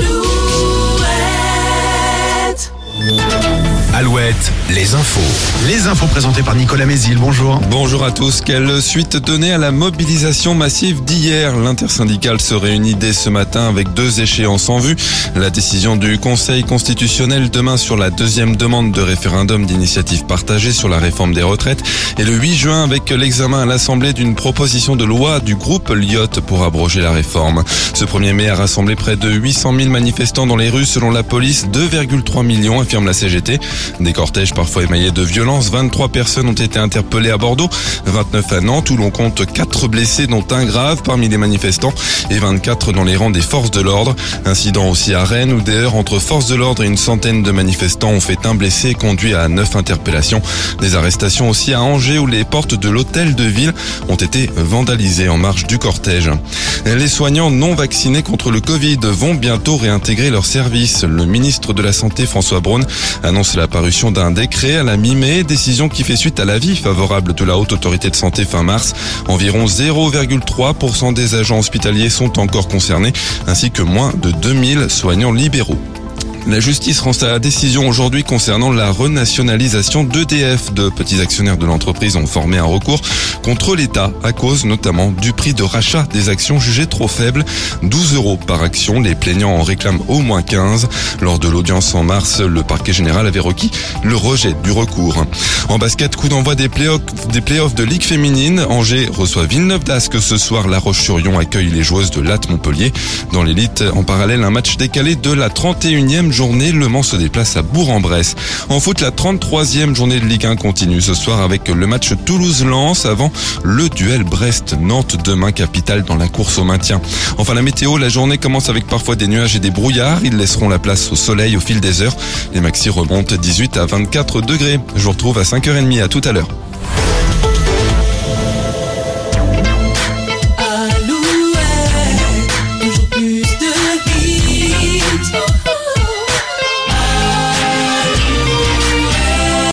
do. Les infos. Les infos présentées par Nicolas Mézil. Bonjour. Bonjour à tous. Quelle suite donnée à la mobilisation massive d'hier? L'intersyndicale se réunit dès ce matin avec deux échéances en vue. La décision du Conseil constitutionnel demain sur la deuxième demande de référendum d'initiative partagée sur la réforme des retraites et le 8 juin avec l'examen à l'Assemblée d'une proposition de loi du groupe Lyotte pour abroger la réforme. Ce 1er mai a rassemblé près de 800 000 manifestants dans les rues selon la police. 2,3 millions affirme la CGT. Cortèges parfois émaillés de violence. 23 personnes ont été interpellées à Bordeaux, 29 à Nantes où l'on compte 4 blessés dont un grave parmi les manifestants et 24 dans les rangs des forces de l'ordre. Incident aussi à Rennes où d'ailleurs entre forces de l'ordre et une centaine de manifestants ont fait un blessé conduit à 9 interpellations. Des arrestations aussi à Angers où les portes de l'hôtel de ville ont été vandalisées en marge du cortège. Les soignants non vaccinés contre le Covid vont bientôt réintégrer leur service. Le ministre de la Santé François Braun annonce la parution d'un décret à la mi-mai, décision qui fait suite à l'avis favorable de la Haute Autorité de Santé fin mars. Environ 0,3% des agents hospitaliers sont encore concernés, ainsi que moins de 2000 soignants libéraux. La justice rend sa décision aujourd'hui concernant la renationalisation d'EDF. De petits actionnaires de l'entreprise ont formé un recours contre l'État à cause notamment du prix de rachat des actions jugées trop faibles. 12 euros par action. Les plaignants en réclament au moins 15. Lors de l'audience en mars, le parquet général avait requis le rejet du recours. En basket, coup d'envoi des playoffs, des playoffs de Ligue féminine. Angers reçoit Villeneuve d'Ascq ce soir. La Roche-sur-Yon accueille les joueuses de Latte Montpellier. Dans l'élite, en parallèle, un match décalé de la 31e journée, Le Mans se déplace à Bourg-en-Bresse. En foot, la 33e journée de Ligue 1 continue ce soir avec le match Toulouse-Lens avant le duel Brest-Nantes demain capitale dans la course au maintien. Enfin la météo, la journée commence avec parfois des nuages et des brouillards. Ils laisseront la place au soleil au fil des heures. Les maxi remontent 18 à 24 degrés. Je vous retrouve à 5h30 à tout à l'heure.